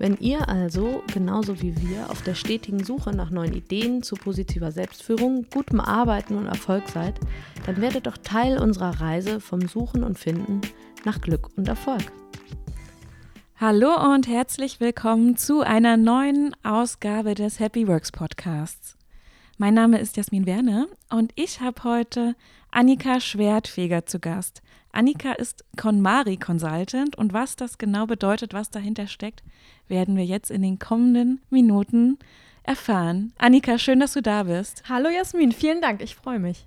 Wenn ihr also, genauso wie wir, auf der stetigen Suche nach neuen Ideen zu positiver Selbstführung, gutem Arbeiten und Erfolg seid, dann werdet doch Teil unserer Reise vom Suchen und Finden nach Glück und Erfolg. Hallo und herzlich willkommen zu einer neuen Ausgabe des Happy Works Podcasts. Mein Name ist Jasmin Werne und ich habe heute Annika Schwertfeger zu Gast. Annika ist KonMari Consultant und was das genau bedeutet, was dahinter steckt, werden wir jetzt in den kommenden Minuten erfahren. Annika, schön, dass du da bist. Hallo Jasmin, vielen Dank, ich freue mich.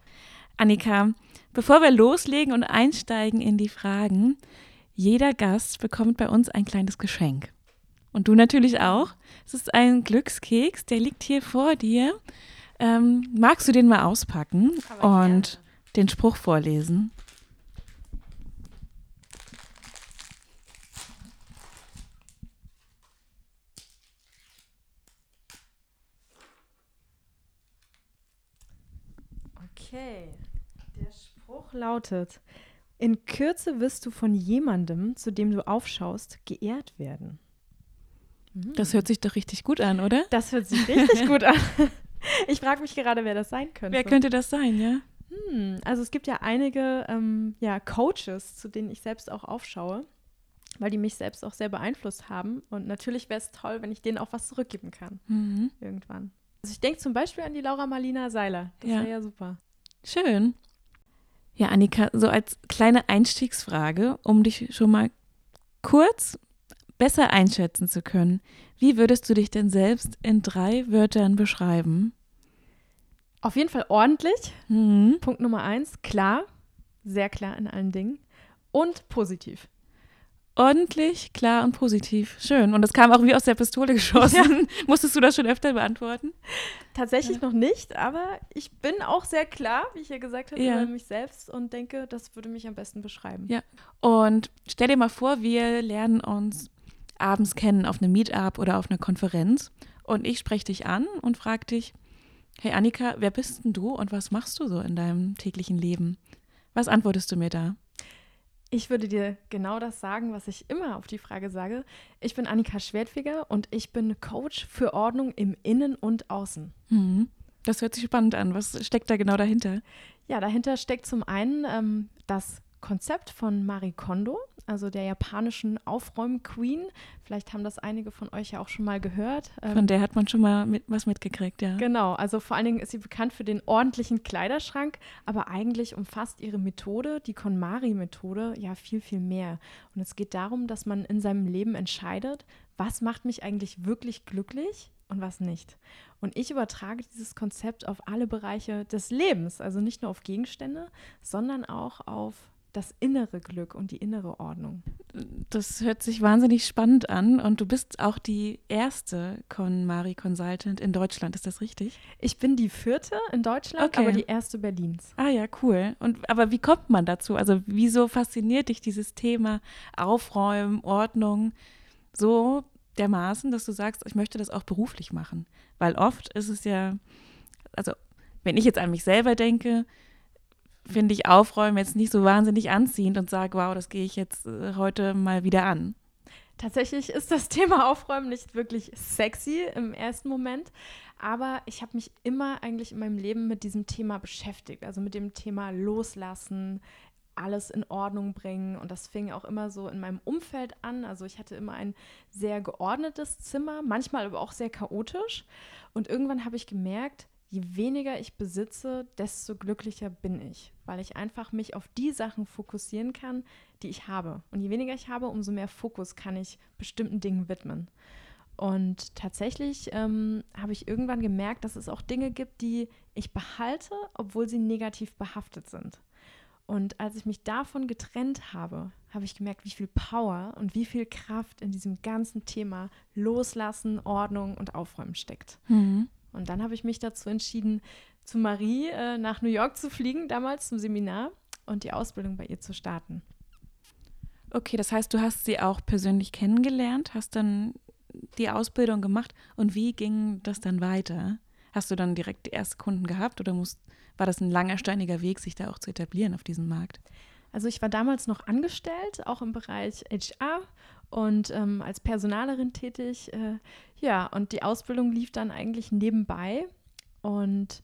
Annika, bevor wir loslegen und einsteigen in die Fragen, jeder Gast bekommt bei uns ein kleines Geschenk. Und du natürlich auch. Es ist ein Glückskeks, der liegt hier vor dir. Ähm, magst du den mal auspacken und den Spruch vorlesen? Okay, der Spruch lautet, in Kürze wirst du von jemandem, zu dem du aufschaust, geehrt werden. Mhm. Das hört sich doch richtig gut an, oder? Das hört sich richtig gut an. Ich frage mich gerade, wer das sein könnte. Wer könnte das sein, ja? Hm, also es gibt ja einige ähm, ja, Coaches, zu denen ich selbst auch aufschaue, weil die mich selbst auch sehr beeinflusst haben. Und natürlich wäre es toll, wenn ich denen auch was zurückgeben kann. Mhm. Irgendwann. Also ich denke zum Beispiel an die Laura Marlina Seiler. Das ja. wäre ja super. Schön. Ja, Annika, so als kleine Einstiegsfrage, um dich schon mal kurz besser einschätzen zu können. Wie würdest du dich denn selbst in drei Wörtern beschreiben? Auf jeden Fall ordentlich. Mhm. Punkt Nummer eins, klar, sehr klar in allen Dingen und positiv. Ordentlich, klar und positiv. Schön. Und das kam auch wie aus der Pistole geschossen. Ja. Musstest du das schon öfter beantworten? Tatsächlich ja. noch nicht, aber ich bin auch sehr klar, wie ich ja gesagt habe, ja. über mich selbst und denke, das würde mich am besten beschreiben. Ja. Und stell dir mal vor, wir lernen uns abends kennen auf einem Meetup oder auf einer Konferenz und ich spreche dich an und frage dich, hey Annika, wer bist denn du und was machst du so in deinem täglichen Leben? Was antwortest du mir da? Ich würde dir genau das sagen, was ich immer auf die Frage sage. Ich bin Annika Schwertfeger und ich bin Coach für Ordnung im Innen und Außen. Mhm. Das hört sich spannend an. Was steckt da genau dahinter? Ja, dahinter steckt zum einen ähm, das Konzept von Marie Kondo, also der japanischen Aufräum-Queen. Vielleicht haben das einige von euch ja auch schon mal gehört. Von ähm, der hat man schon mal mit, was mitgekriegt, ja. Genau, also vor allen Dingen ist sie bekannt für den ordentlichen Kleiderschrank, aber eigentlich umfasst ihre Methode, die KonMari-Methode, ja viel, viel mehr. Und es geht darum, dass man in seinem Leben entscheidet, was macht mich eigentlich wirklich glücklich und was nicht. Und ich übertrage dieses Konzept auf alle Bereiche des Lebens, also nicht nur auf Gegenstände, sondern auch auf das innere Glück und die innere Ordnung. Das hört sich wahnsinnig spannend an und du bist auch die erste KonMari Consultant in Deutschland, ist das richtig? Ich bin die vierte in Deutschland, okay. aber die erste Berlins. Ah ja, cool. Und aber wie kommt man dazu? Also wieso fasziniert dich dieses Thema Aufräumen, Ordnung so dermaßen, dass du sagst, ich möchte das auch beruflich machen? Weil oft ist es ja, also wenn ich jetzt an mich selber denke, finde ich Aufräumen jetzt nicht so wahnsinnig anziehend und sage, wow, das gehe ich jetzt äh, heute mal wieder an. Tatsächlich ist das Thema Aufräumen nicht wirklich sexy im ersten Moment, aber ich habe mich immer eigentlich in meinem Leben mit diesem Thema beschäftigt, also mit dem Thema Loslassen, alles in Ordnung bringen. Und das fing auch immer so in meinem Umfeld an. Also ich hatte immer ein sehr geordnetes Zimmer, manchmal aber auch sehr chaotisch. Und irgendwann habe ich gemerkt, je weniger ich besitze, desto glücklicher bin ich, weil ich einfach mich auf die Sachen fokussieren kann, die ich habe. Und je weniger ich habe, umso mehr Fokus kann ich bestimmten Dingen widmen. Und tatsächlich ähm, habe ich irgendwann gemerkt, dass es auch Dinge gibt, die ich behalte, obwohl sie negativ behaftet sind. Und als ich mich davon getrennt habe, habe ich gemerkt, wie viel Power und wie viel Kraft in diesem ganzen Thema Loslassen, Ordnung und Aufräumen steckt. Mhm. Und dann habe ich mich dazu entschieden, zu Marie äh, nach New York zu fliegen, damals zum Seminar und die Ausbildung bei ihr zu starten. Okay, das heißt, du hast sie auch persönlich kennengelernt, hast dann die Ausbildung gemacht und wie ging das dann weiter? Hast du dann direkt die ersten Kunden gehabt oder musst, war das ein langer, steiniger Weg, sich da auch zu etablieren auf diesem Markt? Also ich war damals noch angestellt, auch im Bereich HR und ähm, als Personalerin tätig. Äh, ja, und die Ausbildung lief dann eigentlich nebenbei und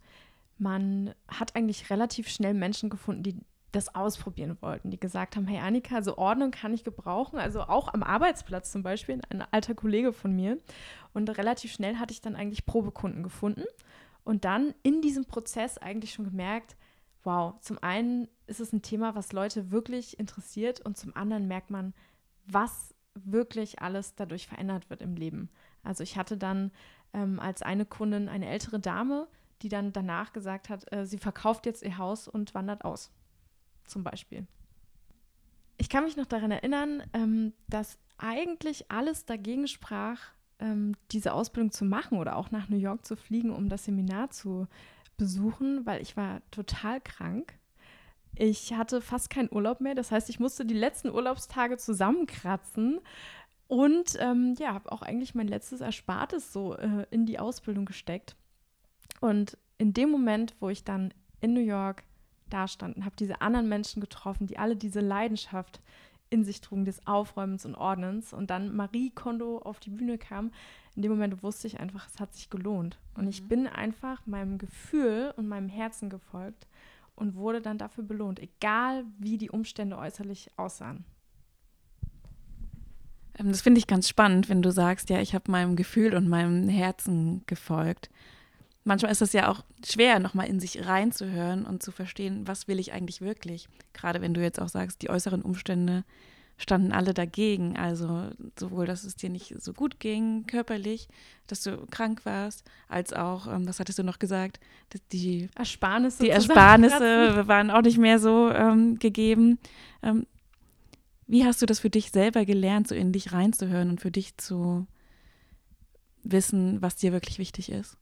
man hat eigentlich relativ schnell Menschen gefunden, die das ausprobieren wollten, die gesagt haben, hey Annika, so Ordnung kann ich gebrauchen, also auch am Arbeitsplatz zum Beispiel, ein alter Kollege von mir. Und relativ schnell hatte ich dann eigentlich Probekunden gefunden und dann in diesem Prozess eigentlich schon gemerkt, wow, zum einen ist es ein Thema, was Leute wirklich interessiert und zum anderen merkt man, was wirklich alles dadurch verändert wird im Leben. Also ich hatte dann ähm, als eine Kundin eine ältere Dame, die dann danach gesagt hat, äh, sie verkauft jetzt ihr Haus und wandert aus zum Beispiel. Ich kann mich noch daran erinnern, ähm, dass eigentlich alles dagegen sprach, ähm, diese Ausbildung zu machen oder auch nach New York zu fliegen, um das Seminar zu besuchen, weil ich war total krank. Ich hatte fast keinen Urlaub mehr, das heißt, ich musste die letzten Urlaubstage zusammenkratzen und ähm, ja, habe auch eigentlich mein letztes Erspartes so äh, in die Ausbildung gesteckt. Und in dem Moment, wo ich dann in New York dastanden, habe diese anderen Menschen getroffen, die alle diese Leidenschaft in sich trugen, des Aufräumens und Ordnens. Und dann Marie Kondo auf die Bühne kam. In dem Moment wusste ich einfach, es hat sich gelohnt. Und mhm. ich bin einfach meinem Gefühl und meinem Herzen gefolgt und wurde dann dafür belohnt, egal wie die Umstände äußerlich aussahen. Ähm, das finde ich ganz spannend, wenn du sagst, ja, ich habe meinem Gefühl und meinem Herzen gefolgt manchmal ist es ja auch schwer, nochmal in sich reinzuhören und zu verstehen, was will ich eigentlich wirklich. Gerade wenn du jetzt auch sagst, die äußeren Umstände standen alle dagegen. Also sowohl, dass es dir nicht so gut ging, körperlich, dass du krank warst, als auch, ähm, was hattest du noch gesagt, die Ersparnisse, die Ersparnisse waren auch nicht mehr so ähm, gegeben. Ähm, wie hast du das für dich selber gelernt, so in dich reinzuhören und für dich zu wissen, was dir wirklich wichtig ist?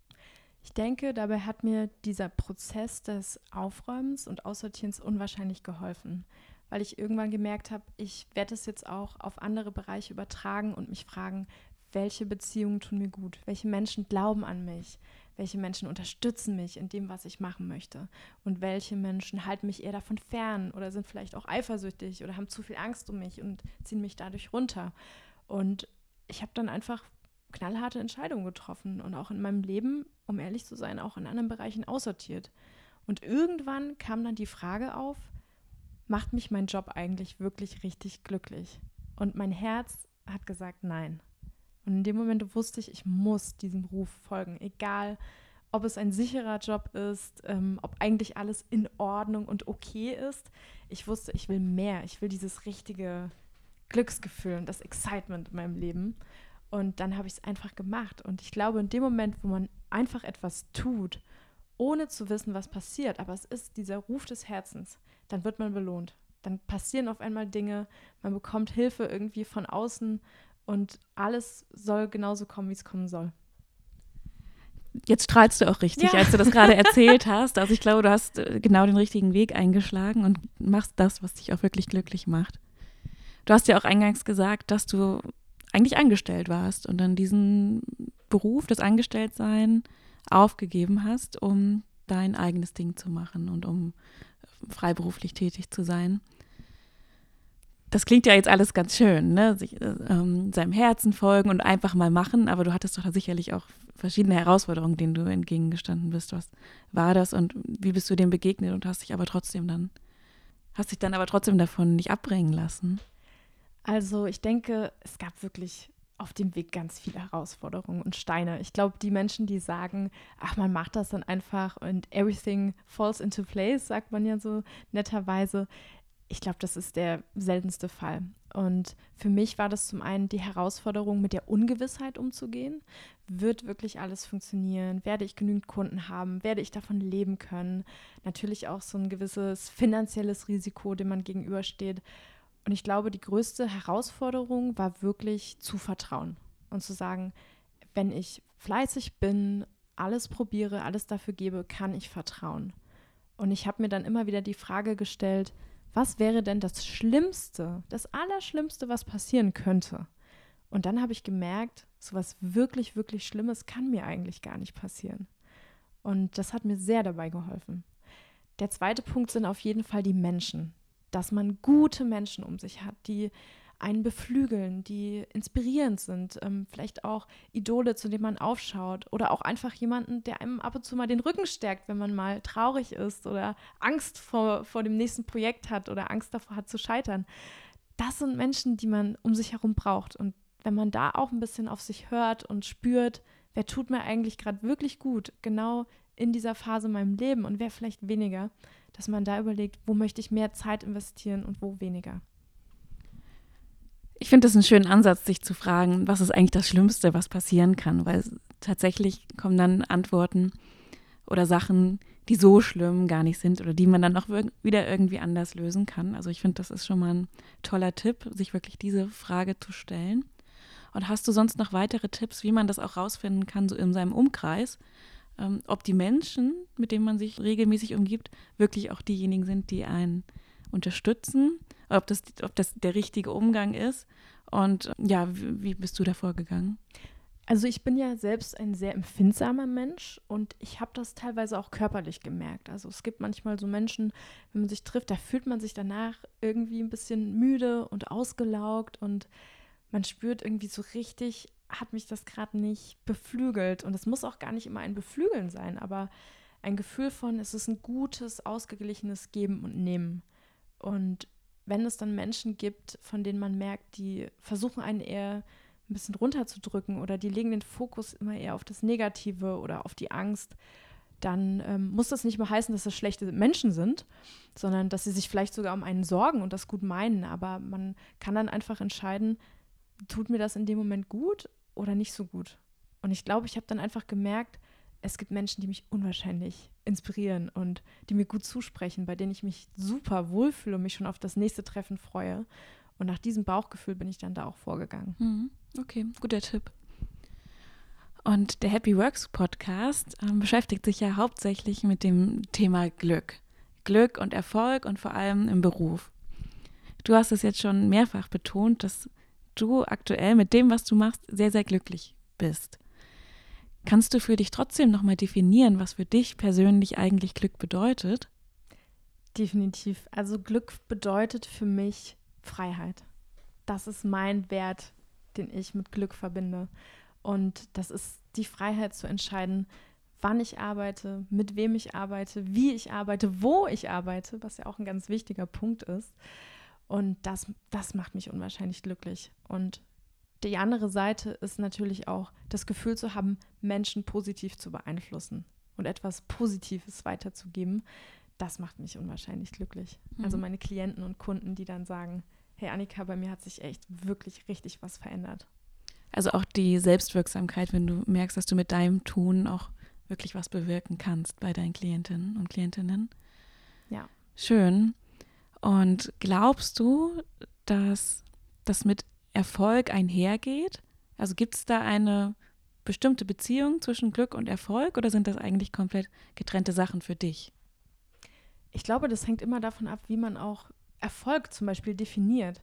Ich denke, dabei hat mir dieser Prozess des Aufräumens und Aussortierens unwahrscheinlich geholfen, weil ich irgendwann gemerkt habe, ich werde es jetzt auch auf andere Bereiche übertragen und mich fragen, welche Beziehungen tun mir gut, welche Menschen glauben an mich, welche Menschen unterstützen mich in dem, was ich machen möchte und welche Menschen halten mich eher davon fern oder sind vielleicht auch eifersüchtig oder haben zu viel Angst um mich und ziehen mich dadurch runter. Und ich habe dann einfach knallharte Entscheidungen getroffen und auch in meinem Leben, um ehrlich zu sein, auch in anderen Bereichen aussortiert. Und irgendwann kam dann die Frage auf, macht mich mein Job eigentlich wirklich richtig glücklich? Und mein Herz hat gesagt, nein. Und in dem Moment wusste ich, ich muss diesem Ruf folgen, egal ob es ein sicherer Job ist, ähm, ob eigentlich alles in Ordnung und okay ist. Ich wusste, ich will mehr. Ich will dieses richtige Glücksgefühl und das Excitement in meinem Leben. Und dann habe ich es einfach gemacht. Und ich glaube, in dem Moment, wo man einfach etwas tut, ohne zu wissen, was passiert, aber es ist dieser Ruf des Herzens, dann wird man belohnt. Dann passieren auf einmal Dinge, man bekommt Hilfe irgendwie von außen und alles soll genauso kommen, wie es kommen soll. Jetzt strahlst du auch richtig, ja. als du das gerade erzählt hast. Also ich glaube, du hast äh, genau den richtigen Weg eingeschlagen und machst das, was dich auch wirklich glücklich macht. Du hast ja auch eingangs gesagt, dass du eigentlich angestellt warst und dann diesen Beruf, das Angestelltsein aufgegeben hast, um dein eigenes Ding zu machen und um freiberuflich tätig zu sein. Das klingt ja jetzt alles ganz schön, ne? Sich, äh, ähm, seinem Herzen folgen und einfach mal machen, aber du hattest doch sicherlich auch verschiedene Herausforderungen, denen du entgegengestanden bist. Was war das und wie bist du dem begegnet und hast dich aber trotzdem dann, hast dich dann aber trotzdem davon nicht abbringen lassen? Also ich denke, es gab wirklich auf dem Weg ganz viele Herausforderungen und Steine. Ich glaube, die Menschen, die sagen, ach, man macht das dann einfach und everything falls into place, sagt man ja so netterweise. Ich glaube, das ist der seltenste Fall. Und für mich war das zum einen die Herausforderung, mit der Ungewissheit umzugehen. Wird wirklich alles funktionieren? Werde ich genügend Kunden haben? Werde ich davon leben können? Natürlich auch so ein gewisses finanzielles Risiko, dem man gegenübersteht. Und ich glaube, die größte Herausforderung war wirklich zu vertrauen und zu sagen, wenn ich fleißig bin, alles probiere, alles dafür gebe, kann ich vertrauen. Und ich habe mir dann immer wieder die Frage gestellt, was wäre denn das Schlimmste, das Allerschlimmste, was passieren könnte? Und dann habe ich gemerkt, so was wirklich, wirklich Schlimmes kann mir eigentlich gar nicht passieren. Und das hat mir sehr dabei geholfen. Der zweite Punkt sind auf jeden Fall die Menschen. Dass man gute Menschen um sich hat, die einen beflügeln, die inspirierend sind, ähm, vielleicht auch Idole, zu denen man aufschaut oder auch einfach jemanden, der einem ab und zu mal den Rücken stärkt, wenn man mal traurig ist oder Angst vor, vor dem nächsten Projekt hat oder Angst davor hat zu scheitern. Das sind Menschen, die man um sich herum braucht. Und wenn man da auch ein bisschen auf sich hört und spürt, wer tut mir eigentlich gerade wirklich gut, genau in dieser Phase in meinem Leben und wer vielleicht weniger, dass man da überlegt, wo möchte ich mehr Zeit investieren und wo weniger. Ich finde das einen schönen Ansatz, sich zu fragen, was ist eigentlich das Schlimmste, was passieren kann, weil tatsächlich kommen dann Antworten oder Sachen, die so schlimm gar nicht sind oder die man dann auch wieder irgendwie anders lösen kann. Also ich finde, das ist schon mal ein toller Tipp, sich wirklich diese Frage zu stellen. Und hast du sonst noch weitere Tipps, wie man das auch rausfinden kann, so in seinem Umkreis, ähm, ob die Menschen, mit denen man sich regelmäßig umgibt, wirklich auch diejenigen sind, die einen unterstützen ob das, ob das der richtige Umgang ist. Und ja, wie, wie bist du da vorgegangen? Also ich bin ja selbst ein sehr empfindsamer Mensch und ich habe das teilweise auch körperlich gemerkt. Also es gibt manchmal so Menschen, wenn man sich trifft, da fühlt man sich danach irgendwie ein bisschen müde und ausgelaugt und man spürt irgendwie so richtig, hat mich das gerade nicht beflügelt. Und es muss auch gar nicht immer ein Beflügeln sein, aber ein Gefühl von, es ist ein gutes, ausgeglichenes Geben und Nehmen. Und wenn es dann Menschen gibt, von denen man merkt, die versuchen einen eher ein bisschen runterzudrücken oder die legen den Fokus immer eher auf das Negative oder auf die Angst, dann ähm, muss das nicht mehr heißen, dass das schlechte Menschen sind, sondern dass sie sich vielleicht sogar um einen sorgen und das gut meinen. Aber man kann dann einfach entscheiden, tut mir das in dem Moment gut oder nicht so gut. Und ich glaube, ich habe dann einfach gemerkt, es gibt Menschen, die mich unwahrscheinlich inspirieren und die mir gut zusprechen, bei denen ich mich super wohlfühle und mich schon auf das nächste Treffen freue. Und nach diesem Bauchgefühl bin ich dann da auch vorgegangen. Mhm. Okay, guter Tipp. Und der Happy Works Podcast äh, beschäftigt sich ja hauptsächlich mit dem Thema Glück. Glück und Erfolg und vor allem im Beruf. Du hast es jetzt schon mehrfach betont, dass du aktuell mit dem, was du machst, sehr, sehr glücklich bist. Kannst du für dich trotzdem nochmal definieren, was für dich persönlich eigentlich Glück bedeutet? Definitiv. Also Glück bedeutet für mich Freiheit. Das ist mein Wert, den ich mit Glück verbinde. Und das ist die Freiheit zu entscheiden, wann ich arbeite, mit wem ich arbeite, wie ich arbeite, wo ich arbeite, was ja auch ein ganz wichtiger Punkt ist. Und das, das macht mich unwahrscheinlich glücklich. Und die andere Seite ist natürlich auch das Gefühl zu haben, Menschen positiv zu beeinflussen und etwas Positives weiterzugeben. Das macht mich unwahrscheinlich glücklich. Also mhm. Also meine Klienten und Kunden, die dann sagen, hey Annika, bei mir hat sich echt wirklich richtig was verändert. Also auch die Selbstwirksamkeit, wenn du merkst, dass du mit deinem Tun auch wirklich was bewirken kannst bei deinen Klientinnen und Klientinnen. Ja. Schön. Und glaubst du, dass das mit Erfolg einhergeht? Also gibt es da eine bestimmte Beziehung zwischen Glück und Erfolg oder sind das eigentlich komplett getrennte Sachen für dich? Ich glaube, das hängt immer davon ab, wie man auch Erfolg zum Beispiel definiert.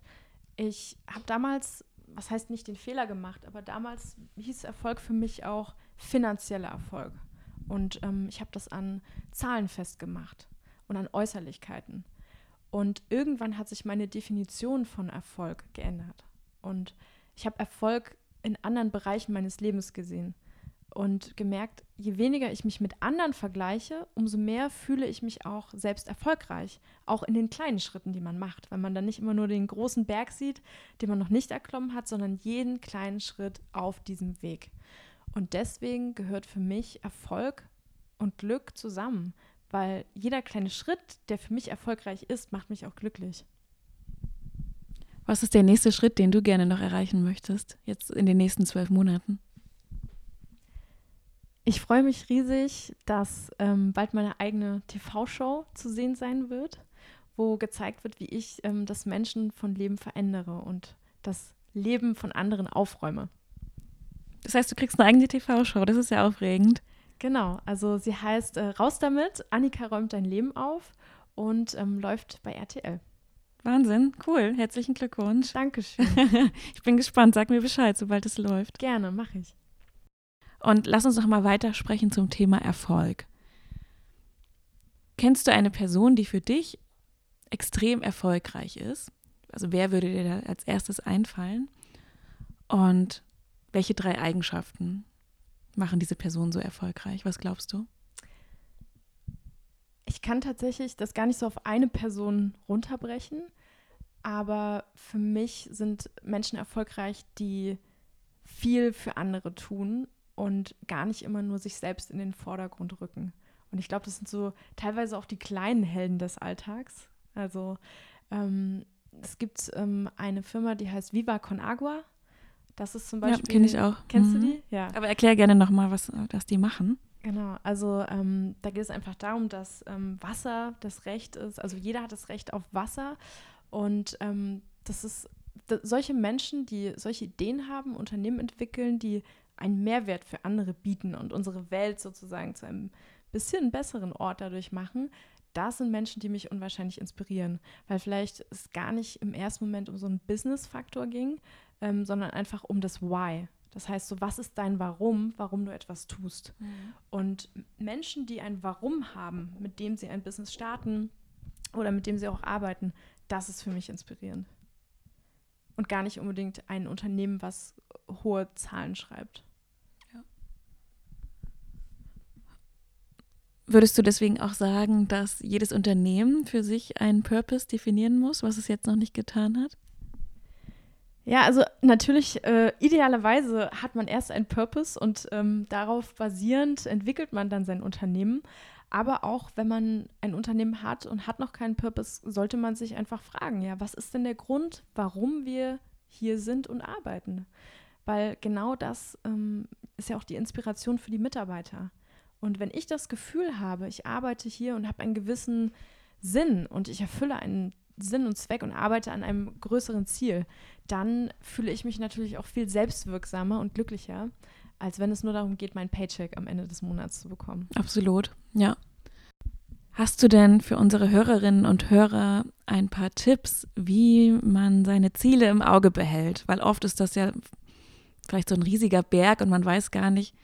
Ich habe damals, was heißt nicht den Fehler gemacht, aber damals hieß Erfolg für mich auch finanzieller Erfolg. Und ähm, ich habe das an Zahlen festgemacht und an Äußerlichkeiten. Und irgendwann hat sich meine Definition von Erfolg geändert. Und ich habe Erfolg in anderen Bereichen meines Lebens gesehen und gemerkt, je weniger ich mich mit anderen vergleiche, umso mehr fühle ich mich auch selbst erfolgreich, auch in den kleinen Schritten, die man macht, weil man dann nicht immer nur den großen Berg sieht, den man noch nicht erklommen hat, sondern jeden kleinen Schritt auf diesem Weg. Und deswegen gehört für mich Erfolg und Glück zusammen, weil jeder kleine Schritt, der für mich erfolgreich ist, macht mich auch glücklich. Was ist der nächste Schritt, den du gerne noch erreichen möchtest, jetzt in den nächsten zwölf Monaten? Ich freue mich riesig, dass ähm, bald meine eigene TV-Show zu sehen sein wird, wo gezeigt wird, wie ich ähm, das Menschen von Leben verändere und das Leben von anderen aufräume. Das heißt, du kriegst eine eigene TV-Show, das ist ja aufregend. Genau, also sie heißt äh, Raus damit, Annika räumt dein Leben auf und ähm, läuft bei RTL. Wahnsinn, cool. Herzlichen Glückwunsch. Dankeschön. ich bin gespannt. Sag mir Bescheid, sobald es läuft. Gerne, mache ich. Und lass uns noch mal weitersprechen zum Thema Erfolg. Kennst du eine Person, die für dich extrem erfolgreich ist? Also wer würde dir da als erstes einfallen? Und welche drei Eigenschaften machen diese Person so erfolgreich? Was glaubst du? Ich kann tatsächlich das gar nicht so auf eine Person runterbrechen, aber für mich sind Menschen erfolgreich, die viel für andere tun und gar nicht immer nur sich selbst in den Vordergrund rücken. Und ich glaube, das sind so teilweise auch die kleinen Helden des Alltags. Also ähm, es gibt ähm, eine Firma, die heißt Viva Con Agua. Das ist zum Beispiel. Ja, kenne ich auch. Kennst mhm. du die? Ja. Aber erklär gerne nochmal, was, was die machen. Genau, also ähm, da geht es einfach darum, dass ähm, Wasser das Recht ist, also jeder hat das Recht auf Wasser und ähm, das ist solche Menschen, die solche Ideen haben, Unternehmen entwickeln, die einen Mehrwert für andere bieten und unsere Welt sozusagen zu einem bisschen besseren Ort dadurch machen, das sind Menschen, die mich unwahrscheinlich inspirieren, weil vielleicht es gar nicht im ersten Moment um so einen Business-Faktor ging, ähm, sondern einfach um das Why. Das heißt, so was ist dein Warum, warum du etwas tust? Mhm. Und Menschen, die ein Warum haben, mit dem sie ein Business starten oder mit dem sie auch arbeiten, das ist für mich inspirierend. Und gar nicht unbedingt ein Unternehmen, was hohe Zahlen schreibt. Ja. Würdest du deswegen auch sagen, dass jedes Unternehmen für sich einen Purpose definieren muss, was es jetzt noch nicht getan hat? Ja, also natürlich, äh, idealerweise hat man erst einen Purpose und ähm, darauf basierend entwickelt man dann sein Unternehmen. Aber auch wenn man ein Unternehmen hat und hat noch keinen Purpose, sollte man sich einfach fragen, ja, was ist denn der Grund, warum wir hier sind und arbeiten? Weil genau das ähm, ist ja auch die Inspiration für die Mitarbeiter. Und wenn ich das Gefühl habe, ich arbeite hier und habe einen gewissen Sinn und ich erfülle einen Sinn und Zweck und arbeite an einem größeren Ziel, dann fühle ich mich natürlich auch viel selbstwirksamer und glücklicher, als wenn es nur darum geht, meinen Paycheck am Ende des Monats zu bekommen. Absolut, ja. Hast du denn für unsere Hörerinnen und Hörer ein paar Tipps, wie man seine Ziele im Auge behält? Weil oft ist das ja vielleicht so ein riesiger Berg und man weiß gar nicht,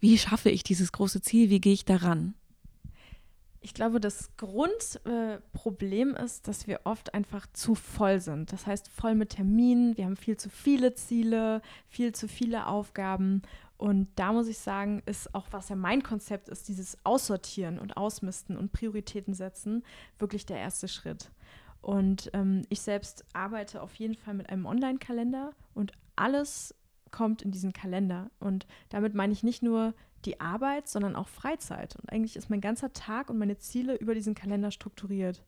wie schaffe ich dieses große Ziel, wie gehe ich daran? Ich glaube, das Grundproblem äh, ist, dass wir oft einfach zu voll sind. Das heißt, voll mit Terminen, wir haben viel zu viele Ziele, viel zu viele Aufgaben. Und da muss ich sagen, ist auch, was ja mein Konzept ist, dieses Aussortieren und Ausmisten und Prioritäten setzen, wirklich der erste Schritt. Und ähm, ich selbst arbeite auf jeden Fall mit einem Online-Kalender und alles kommt in diesen Kalender. Und damit meine ich nicht nur die Arbeit, sondern auch Freizeit. Und eigentlich ist mein ganzer Tag und meine Ziele über diesen Kalender strukturiert.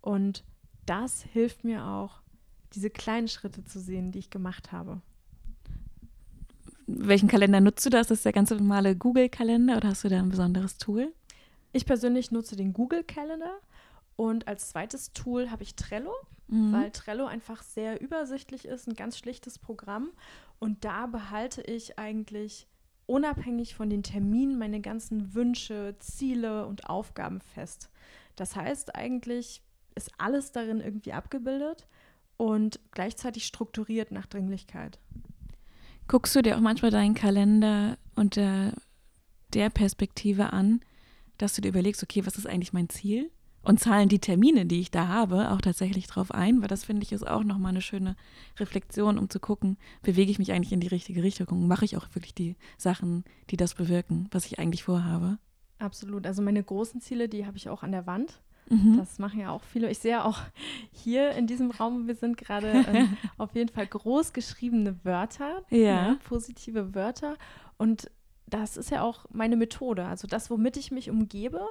Und das hilft mir auch, diese kleinen Schritte zu sehen, die ich gemacht habe. Welchen Kalender nutzt du da? Ist das der ganz normale Google-Kalender oder hast du da ein besonderes Tool? Ich persönlich nutze den Google-Kalender und als zweites Tool habe ich Trello, mhm. weil Trello einfach sehr übersichtlich ist, ein ganz schlichtes Programm. Und da behalte ich eigentlich unabhängig von den Terminen meine ganzen Wünsche, Ziele und Aufgaben fest. Das heißt, eigentlich ist alles darin irgendwie abgebildet und gleichzeitig strukturiert nach Dringlichkeit. Guckst du dir auch manchmal deinen Kalender unter der Perspektive an, dass du dir überlegst, okay, was ist eigentlich mein Ziel? Und zahlen die Termine, die ich da habe, auch tatsächlich drauf ein, weil das finde ich ist auch nochmal eine schöne Reflexion, um zu gucken, bewege ich mich eigentlich in die richtige Richtung, mache ich auch wirklich die Sachen, die das bewirken, was ich eigentlich vorhabe. Absolut. Also meine großen Ziele, die habe ich auch an der Wand. Mhm. Das machen ja auch viele. Ich sehe auch hier in diesem Raum, wir sind gerade äh, auf jeden Fall groß geschriebene Wörter, ja. ne, positive Wörter. Und das ist ja auch meine Methode. Also das, womit ich mich umgebe,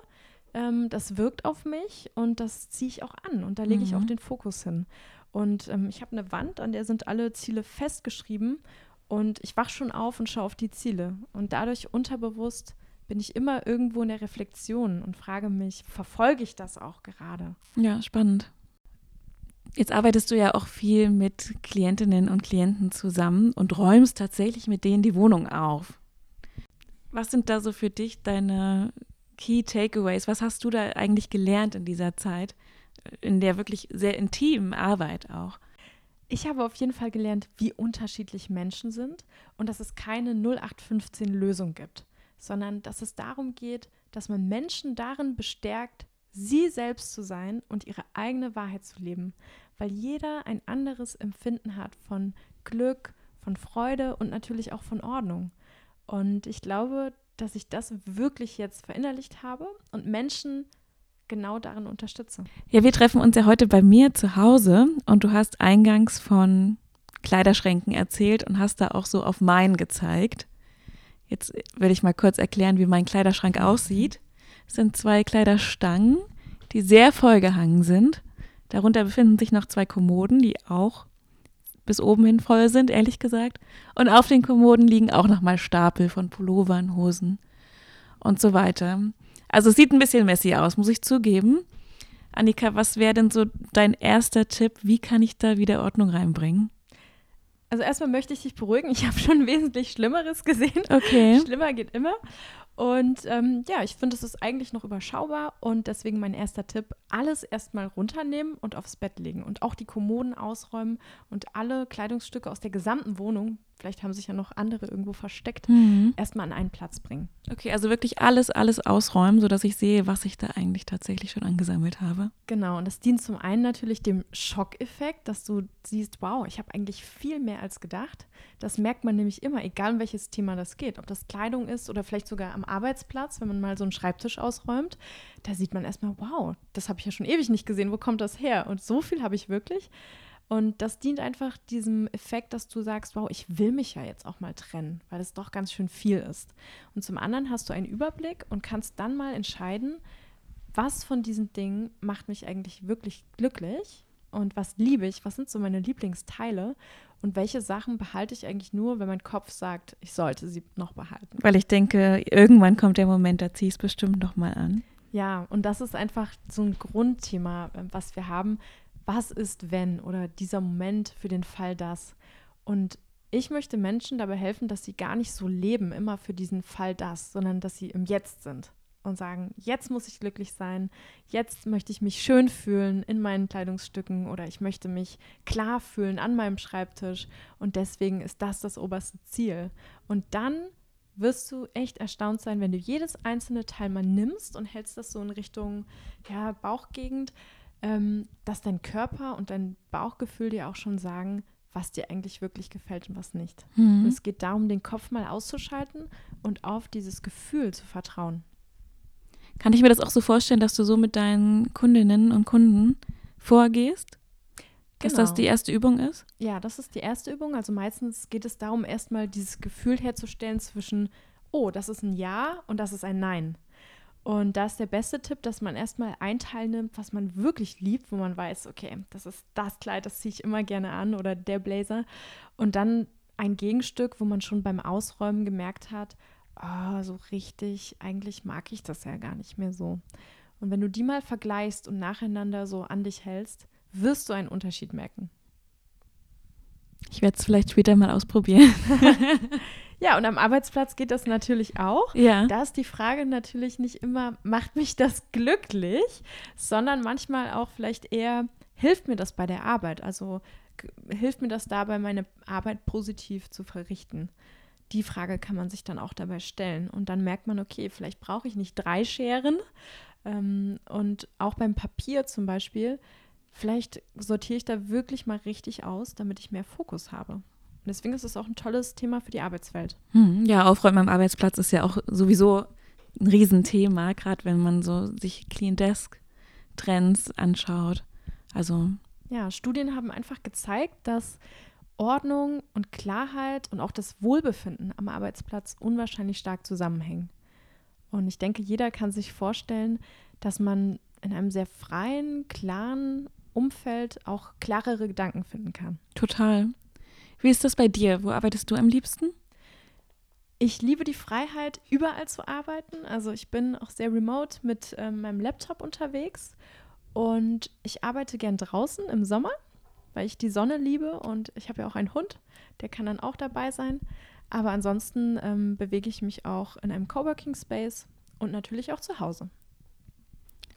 ähm, das wirkt auf mich und das ziehe ich auch an und da lege ich auch mhm. den Fokus hin. Und ähm, ich habe eine Wand, an der sind alle Ziele festgeschrieben. Und ich wach schon auf und schaue auf die Ziele. Und dadurch unterbewusst bin ich immer irgendwo in der Reflexion und frage mich, verfolge ich das auch gerade? Ja, spannend. Jetzt arbeitest du ja auch viel mit Klientinnen und Klienten zusammen und räumst tatsächlich mit denen die Wohnung auf. Was sind da so für dich deine Key Takeaways? Was hast du da eigentlich gelernt in dieser Zeit, in der wirklich sehr intimen Arbeit auch? Ich habe auf jeden Fall gelernt, wie unterschiedlich Menschen sind und dass es keine 0815 Lösung gibt, sondern dass es darum geht, dass man Menschen darin bestärkt, sie selbst zu sein und ihre eigene Wahrheit zu leben, weil jeder ein anderes Empfinden hat von Glück, von Freude und natürlich auch von Ordnung. Und ich glaube, dass ich das wirklich jetzt verinnerlicht habe und Menschen genau darin unterstütze. Ja, wir treffen uns ja heute bei mir zu Hause und du hast eingangs von Kleiderschränken erzählt und hast da auch so auf meinen gezeigt. Jetzt will ich mal kurz erklären, wie mein Kleiderschrank aussieht. Es sind zwei Kleiderstangen, die sehr vollgehangen sind. Darunter befinden sich noch zwei Kommoden, die auch bis oben hin voll sind, ehrlich gesagt. Und auf den Kommoden liegen auch nochmal Stapel von Pullovern, Hosen und so weiter. Also es sieht ein bisschen messy aus, muss ich zugeben. Annika, was wäre denn so dein erster Tipp? Wie kann ich da wieder Ordnung reinbringen? Also erstmal möchte ich dich beruhigen. Ich habe schon wesentlich Schlimmeres gesehen. Okay. Schlimmer geht immer. Und ähm, ja, ich finde, es ist eigentlich noch überschaubar und deswegen mein erster Tipp, alles erstmal runternehmen und aufs Bett legen und auch die Kommoden ausräumen und alle Kleidungsstücke aus der gesamten Wohnung, vielleicht haben sich ja noch andere irgendwo versteckt, mhm. erstmal an einen Platz bringen. Okay, also wirklich alles, alles ausräumen, sodass ich sehe, was ich da eigentlich tatsächlich schon angesammelt habe. Genau, und das dient zum einen natürlich dem Schockeffekt, dass du siehst, wow, ich habe eigentlich viel mehr als gedacht. Das merkt man nämlich immer, egal um welches Thema das geht, ob das Kleidung ist oder vielleicht sogar am Arbeitsplatz, wenn man mal so einen Schreibtisch ausräumt, da sieht man erstmal, wow, das habe ich ja schon ewig nicht gesehen, wo kommt das her? Und so viel habe ich wirklich. Und das dient einfach diesem Effekt, dass du sagst, wow, ich will mich ja jetzt auch mal trennen, weil es doch ganz schön viel ist. Und zum anderen hast du einen Überblick und kannst dann mal entscheiden, was von diesen Dingen macht mich eigentlich wirklich glücklich und was liebe ich, was sind so meine Lieblingsteile und welche Sachen behalte ich eigentlich nur, wenn mein Kopf sagt, ich sollte sie noch behalten. Weil ich denke, irgendwann kommt der Moment, da ziehe ich es bestimmt noch mal an. Ja, und das ist einfach so ein Grundthema, äh, was wir haben was ist wenn oder dieser Moment für den Fall das. Und ich möchte Menschen dabei helfen, dass sie gar nicht so leben, immer für diesen Fall das, sondern dass sie im Jetzt sind und sagen, jetzt muss ich glücklich sein, jetzt möchte ich mich schön fühlen in meinen Kleidungsstücken oder ich möchte mich klar fühlen an meinem Schreibtisch und deswegen ist das das oberste Ziel. Und dann wirst du echt erstaunt sein, wenn du jedes einzelne Teil mal nimmst und hältst das so in Richtung ja, Bauchgegend ähm, dass dein Körper und dein Bauchgefühl dir auch schon sagen, was dir eigentlich wirklich gefällt und was nicht. Mhm. Und es geht darum, den Kopf mal auszuschalten und auf dieses Gefühl zu vertrauen. Kann ich mir das auch so vorstellen, dass du so mit deinen Kundinnen und Kunden vorgehst? Dass genau. das die erste Übung ist? Ja, das ist die erste Übung. Also meistens geht es darum, erstmal dieses Gefühl herzustellen zwischen, oh, das ist ein Ja und das ist ein Nein. Und da ist der beste Tipp, dass man erstmal ein Teil nimmt, was man wirklich liebt, wo man weiß, okay, das ist das Kleid, das ziehe ich immer gerne an oder der Blazer. Und dann ein Gegenstück, wo man schon beim Ausräumen gemerkt hat, oh, so richtig, eigentlich mag ich das ja gar nicht mehr so. Und wenn du die mal vergleichst und nacheinander so an dich hältst, wirst du einen Unterschied merken. Ich werde es vielleicht später mal ausprobieren. Ja, und am Arbeitsplatz geht das natürlich auch. Ja. Da ist die Frage natürlich nicht immer, macht mich das glücklich, sondern manchmal auch vielleicht eher, hilft mir das bei der Arbeit? Also hilft mir das dabei, meine Arbeit positiv zu verrichten? Die Frage kann man sich dann auch dabei stellen. Und dann merkt man, okay, vielleicht brauche ich nicht drei Scheren. Ähm, und auch beim Papier zum Beispiel, vielleicht sortiere ich da wirklich mal richtig aus, damit ich mehr Fokus habe deswegen ist es auch ein tolles Thema für die Arbeitswelt. Hm, ja, Aufräumen am Arbeitsplatz ist ja auch sowieso ein Riesenthema, gerade wenn man so sich Clean Desk Trends anschaut. Also ja, Studien haben einfach gezeigt, dass Ordnung und Klarheit und auch das Wohlbefinden am Arbeitsplatz unwahrscheinlich stark zusammenhängen. Und ich denke, jeder kann sich vorstellen, dass man in einem sehr freien, klaren Umfeld auch klarere Gedanken finden kann. Total. Wie ist das bei dir? Wo arbeitest du am liebsten? Ich liebe die Freiheit, überall zu arbeiten. Also ich bin auch sehr remote mit ähm, meinem Laptop unterwegs und ich arbeite gern draußen im Sommer, weil ich die Sonne liebe und ich habe ja auch einen Hund, der kann dann auch dabei sein. Aber ansonsten ähm, bewege ich mich auch in einem Coworking Space und natürlich auch zu Hause.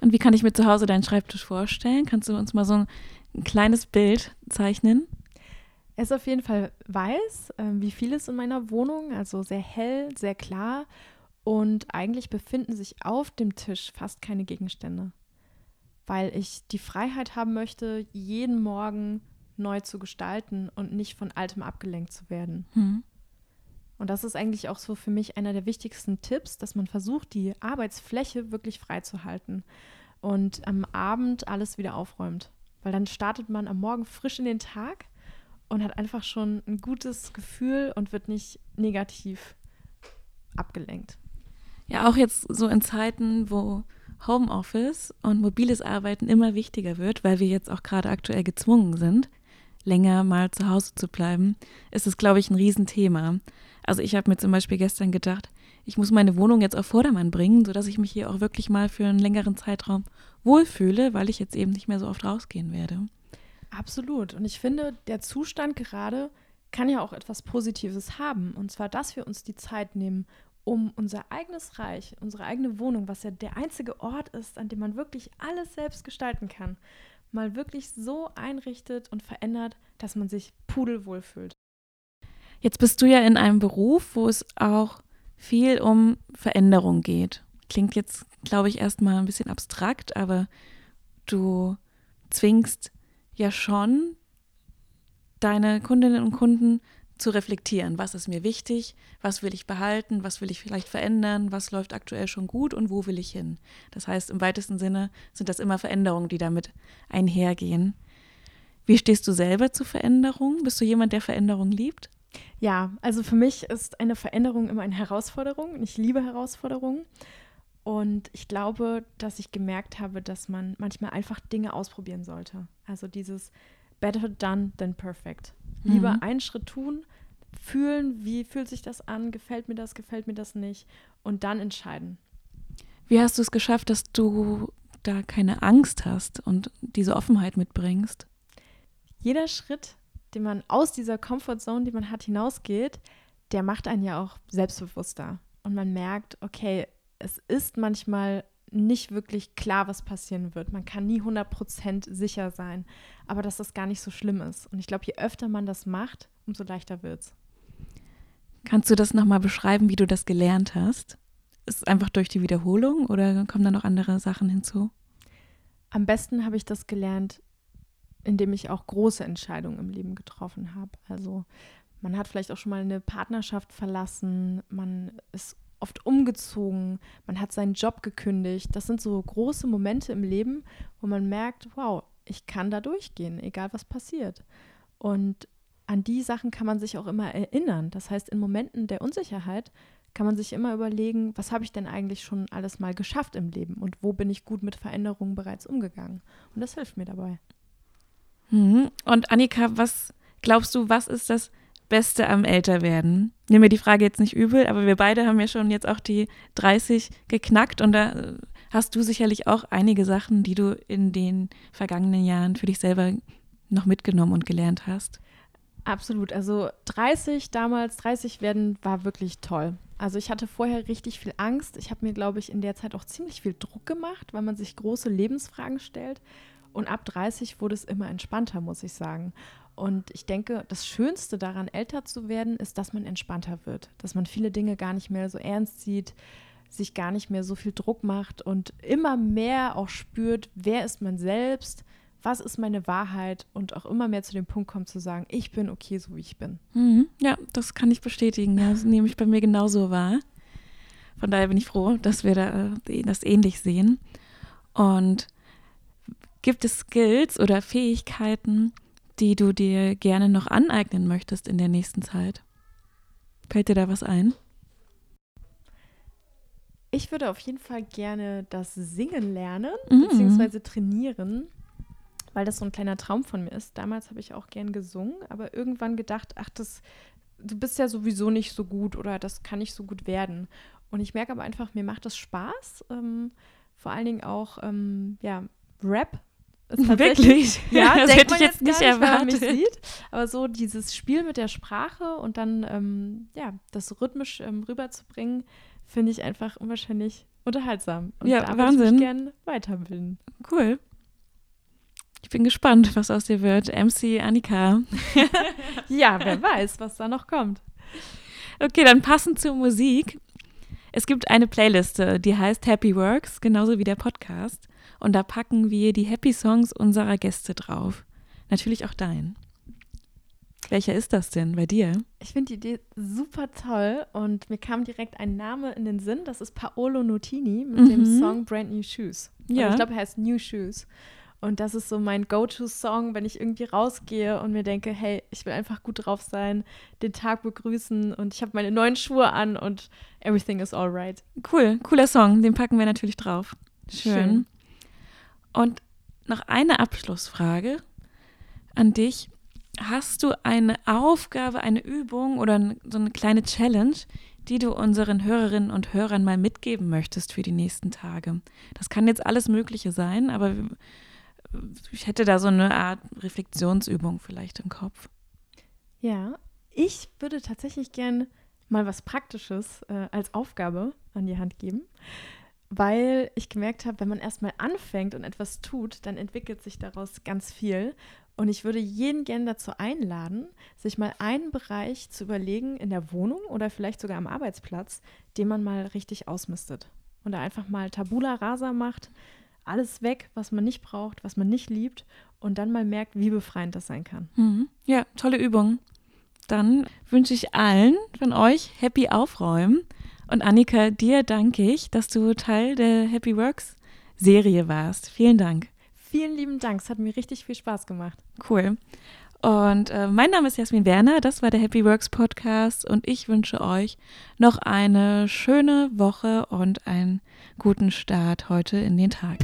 Und wie kann ich mir zu Hause deinen Schreibtisch vorstellen? Kannst du uns mal so ein, ein kleines Bild zeichnen? Er ist auf jeden Fall weiß, äh, wie vieles in meiner Wohnung, also sehr hell, sehr klar. Und eigentlich befinden sich auf dem Tisch fast keine Gegenstände, weil ich die Freiheit haben möchte, jeden Morgen neu zu gestalten und nicht von altem abgelenkt zu werden. Hm. Und das ist eigentlich auch so für mich einer der wichtigsten Tipps, dass man versucht, die Arbeitsfläche wirklich freizuhalten und am Abend alles wieder aufräumt. Weil dann startet man am Morgen frisch in den Tag und hat einfach schon ein gutes Gefühl und wird nicht negativ abgelenkt. Ja, auch jetzt so in Zeiten, wo Homeoffice und mobiles Arbeiten immer wichtiger wird, weil wir jetzt auch gerade aktuell gezwungen sind, länger mal zu Hause zu bleiben, ist es, glaube ich, ein Riesenthema. Also ich habe mir zum Beispiel gestern gedacht, ich muss meine Wohnung jetzt auf Vordermann bringen, sodass ich mich hier auch wirklich mal für einen längeren Zeitraum wohlfühle, weil ich jetzt eben nicht mehr so oft rausgehen werde. Absolut. Und ich finde, der Zustand gerade kann ja auch etwas Positives haben. Und zwar, dass wir uns die Zeit nehmen, um unser eigenes Reich, unsere eigene Wohnung, was ja der einzige Ort ist, an dem man wirklich alles selbst gestalten kann, mal wirklich so einrichtet und verändert, dass man sich pudelwohl fühlt. Jetzt bist du ja in einem Beruf, wo es auch viel um Veränderung geht. Klingt jetzt, glaube ich, erstmal ein bisschen abstrakt, aber du zwingst ja schon deine Kundinnen und Kunden zu reflektieren. Was ist mir wichtig? Was will ich behalten? Was will ich vielleicht verändern? Was läuft aktuell schon gut und wo will ich hin? Das heißt, im weitesten Sinne sind das immer Veränderungen, die damit einhergehen. Wie stehst du selber zu Veränderungen? Bist du jemand, der Veränderungen liebt? Ja, also für mich ist eine Veränderung immer eine Herausforderung. Ich liebe Herausforderungen. Und ich glaube, dass ich gemerkt habe, dass man manchmal einfach Dinge ausprobieren sollte. Also dieses better done than perfect. Lieber mhm. einen Schritt tun, fühlen, wie fühlt sich das an, gefällt mir das, gefällt mir das nicht und dann entscheiden. Wie hast du es geschafft, dass du da keine Angst hast und diese Offenheit mitbringst? Jeder Schritt, den man aus dieser Comfortzone, die man hat, hinausgeht, der macht einen ja auch selbstbewusster. Und man merkt, okay, es ist manchmal nicht wirklich klar, was passieren wird. Man kann nie 100% sicher sein, aber dass das gar nicht so schlimm ist. Und ich glaube, je öfter man das macht, umso leichter wird es. Kannst du das nochmal beschreiben, wie du das gelernt hast? Ist es einfach durch die Wiederholung oder kommen da noch andere Sachen hinzu? Am besten habe ich das gelernt, indem ich auch große Entscheidungen im Leben getroffen habe. Also man hat vielleicht auch schon mal eine Partnerschaft verlassen, man ist oft umgezogen, man hat seinen Job gekündigt. Das sind so große Momente im Leben, wo man merkt, wow, ich kann da durchgehen, egal was passiert. Und an die Sachen kann man sich auch immer erinnern. Das heißt, in Momenten der Unsicherheit kann man sich immer überlegen, was habe ich denn eigentlich schon alles mal geschafft im Leben und wo bin ich gut mit Veränderungen bereits umgegangen. Und das hilft mir dabei. Mhm. Und Annika, was glaubst du, was ist das Beste am Älterwerden? Nimm mir die Frage jetzt nicht übel, aber wir beide haben ja schon jetzt auch die 30 geknackt und da äh, hast du sicherlich auch einige Sachen, die du in den vergangenen Jahren für dich selber noch mitgenommen und gelernt hast. Absolut. Also 30 damals, 30 werden war wirklich toll. Also ich hatte vorher richtig viel Angst. Ich habe mir, glaube ich, in der Zeit auch ziemlich viel Druck gemacht, weil man sich große Lebensfragen stellt. Und ab 30 wurde es immer entspannter, muss ich sagen. Und ich denke, das Schönste daran, älter zu werden, ist, dass man entspannter wird, dass man viele Dinge gar nicht mehr so ernst sieht, sich gar nicht mehr so viel Druck macht und immer mehr auch spürt, wer ist man selbst, was ist meine Wahrheit und auch immer mehr zu dem Punkt kommt zu sagen, ich bin okay, so wie ich bin. Mhm. Ja, das kann ich bestätigen. Das nehme ich bei mir genauso wahr. Von daher bin ich froh, dass wir da äh, das ähnlich sehen. Und gibt es Skills oder Fähigkeiten, die du dir gerne noch aneignen möchtest in der nächsten Zeit? Fällt dir da was ein? Ich würde auf jeden Fall gerne das Singen lernen, mm. beziehungsweise trainieren, weil das so ein kleiner Traum von mir ist. Damals habe ich auch gern gesungen, aber irgendwann gedacht, ach, das, du bist ja sowieso nicht so gut oder das kann nicht so gut werden. Und ich merke aber einfach, mir macht das Spaß. Ähm, vor allen Dingen auch, ähm, ja, Rap. Wirklich? Ja, das hätte ich jetzt nicht, nicht erwartet. Sieht. Aber so dieses Spiel mit der Sprache und dann, ähm, ja, das rhythmisch ähm, rüberzubringen, finde ich einfach unwahrscheinlich unterhaltsam. Und ja, da Wahnsinn. würde ich mich gerne weiterbilden. Cool. Ich bin gespannt, was aus dir wird. MC Annika. ja, wer weiß, was da noch kommt. Okay, dann passend zur Musik. Es gibt eine Playliste, die heißt Happy Works, genauso wie der Podcast. Und da packen wir die Happy Songs unserer Gäste drauf. Natürlich auch dein. Welcher ist das denn bei dir? Ich finde die Idee super toll und mir kam direkt ein Name in den Sinn. Das ist Paolo Nutini mit mhm. dem Song Brand New Shoes. Ja. ich glaube, er heißt New Shoes. Und das ist so mein Go-To-Song, wenn ich irgendwie rausgehe und mir denke, hey, ich will einfach gut drauf sein, den Tag begrüßen und ich habe meine neuen Schuhe an und everything is alright. Cool, cooler Song, den packen wir natürlich drauf. Schön. Schön. Und noch eine Abschlussfrage an dich. Hast du eine Aufgabe, eine Übung oder so eine kleine Challenge, die du unseren Hörerinnen und Hörern mal mitgeben möchtest für die nächsten Tage? Das kann jetzt alles Mögliche sein, aber ich hätte da so eine Art Reflexionsübung vielleicht im Kopf. Ja, ich würde tatsächlich gern mal was Praktisches äh, als Aufgabe an die Hand geben, weil ich gemerkt habe, wenn man erstmal anfängt und etwas tut, dann entwickelt sich daraus ganz viel. Und ich würde jeden gern dazu einladen, sich mal einen Bereich zu überlegen in der Wohnung oder vielleicht sogar am Arbeitsplatz, den man mal richtig ausmistet. Und da einfach mal Tabula rasa macht, alles weg, was man nicht braucht, was man nicht liebt und dann mal merkt, wie befreiend das sein kann. Mhm. Ja, tolle Übung. Dann wünsche ich allen von euch Happy Aufräumen. Und Annika, dir danke ich, dass du Teil der Happy Works Serie warst. Vielen Dank. Vielen lieben Dank. Es hat mir richtig viel Spaß gemacht. Cool. Und äh, mein Name ist Jasmin Werner, das war der Happy Works Podcast und ich wünsche euch noch eine schöne Woche und einen guten Start heute in den Tag.